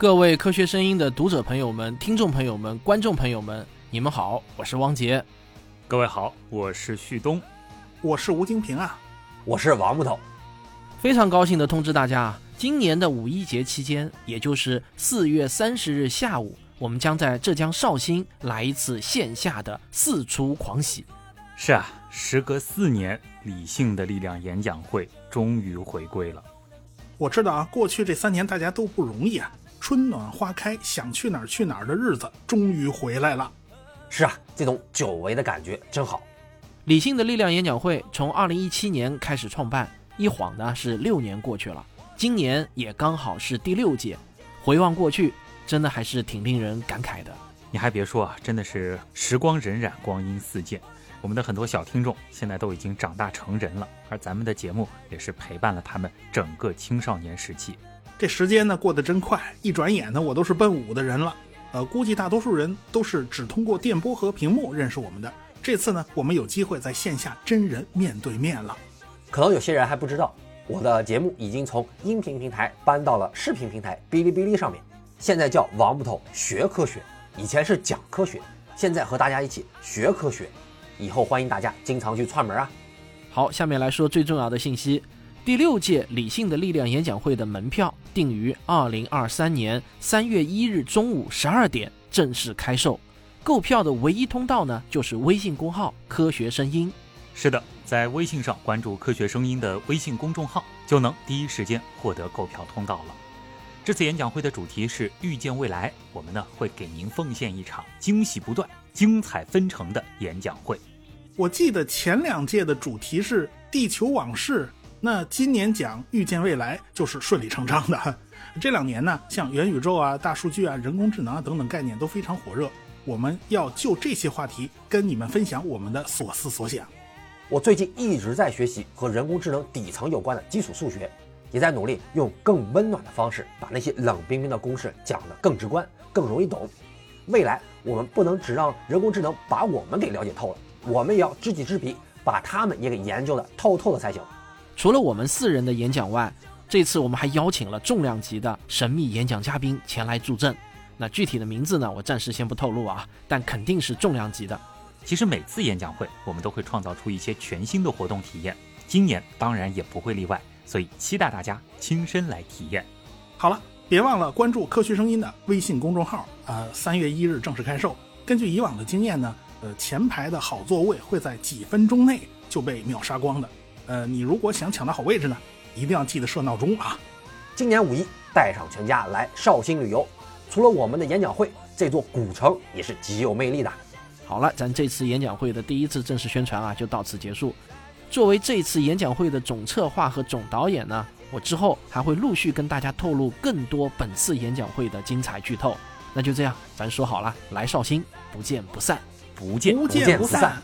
各位科学声音的读者朋友们、听众朋友们、观众朋友们，你们好，我是汪杰。各位好，我是旭东，我是吴金平啊，我是王木头。非常高兴的通知大家，今年的五一节期间，也就是四月三十日下午，我们将在浙江绍兴来一次线下的四出狂喜。是啊，时隔四年，理性的力量演讲会终于回归了。我知道啊，过去这三年大家都不容易啊，春暖花开，想去哪儿去哪儿的日子终于回来了。是啊，这种久违的感觉真好。理性的力量演讲会从二零一七年开始创办，一晃呢是六年过去了，今年也刚好是第六届。回望过去，真的还是挺令人感慨的。你还别说啊，真的是时光荏苒，光阴似箭。我们的很多小听众现在都已经长大成人了，而咱们的节目也是陪伴了他们整个青少年时期。这时间呢过得真快，一转眼呢我都是奔五的人了。呃，估计大多数人都是只通过电波和屏幕认识我们的。这次呢，我们有机会在线下真人面对面了。可能有些人还不知道，我的节目已经从音频平台搬到了视频平台哔哩哔哩上面，现在叫王木头学科学，以前是讲科学，现在和大家一起学科学。以后欢迎大家经常去串门啊！好，下面来说最重要的信息：第六届理性的力量演讲会的门票定于二零二三年三月一日中午十二点正式开售。购票的唯一通道呢，就是微信公号“科学声音”。是的，在微信上关注“科学声音”的微信公众号，就能第一时间获得购票通道了。这次演讲会的主题是“遇见未来”，我们呢会给您奉献一场惊喜不断、精彩纷呈的演讲会。我记得前两届的主题是地球往事，那今年讲预见未来就是顺理成章的。这两年呢，像元宇宙啊、大数据啊、人工智能啊等等概念都非常火热。我们要就这些话题跟你们分享我们的所思所想。我最近一直在学习和人工智能底层有关的基础数学，也在努力用更温暖的方式把那些冷冰冰的公式讲得更直观、更容易懂。未来我们不能只让人工智能把我们给了解透了。我们也要知己知彼，把他们也给研究的透透的才行。除了我们四人的演讲外，这次我们还邀请了重量级的神秘演讲嘉宾前来助阵。那具体的名字呢，我暂时先不透露啊，但肯定是重量级的。其实每次演讲会，我们都会创造出一些全新的活动体验，今年当然也不会例外。所以期待大家亲身来体验。好了，别忘了关注科学声音的微信公众号啊，三月一日正式开售。根据以往的经验呢。呃，前排的好座位会在几分钟内就被秒杀光的。呃，你如果想抢到好位置呢，一定要记得设闹钟啊。今年五一带上全家来绍兴旅游，除了我们的演讲会，这座古城也是极有魅力的。好了，咱这次演讲会的第一次正式宣传啊，就到此结束。作为这次演讲会的总策划和总导演呢，我之后还会陆续跟大家透露更多本次演讲会的精彩剧透。那就这样，咱说好了，来绍兴不见不散。不见不见不散。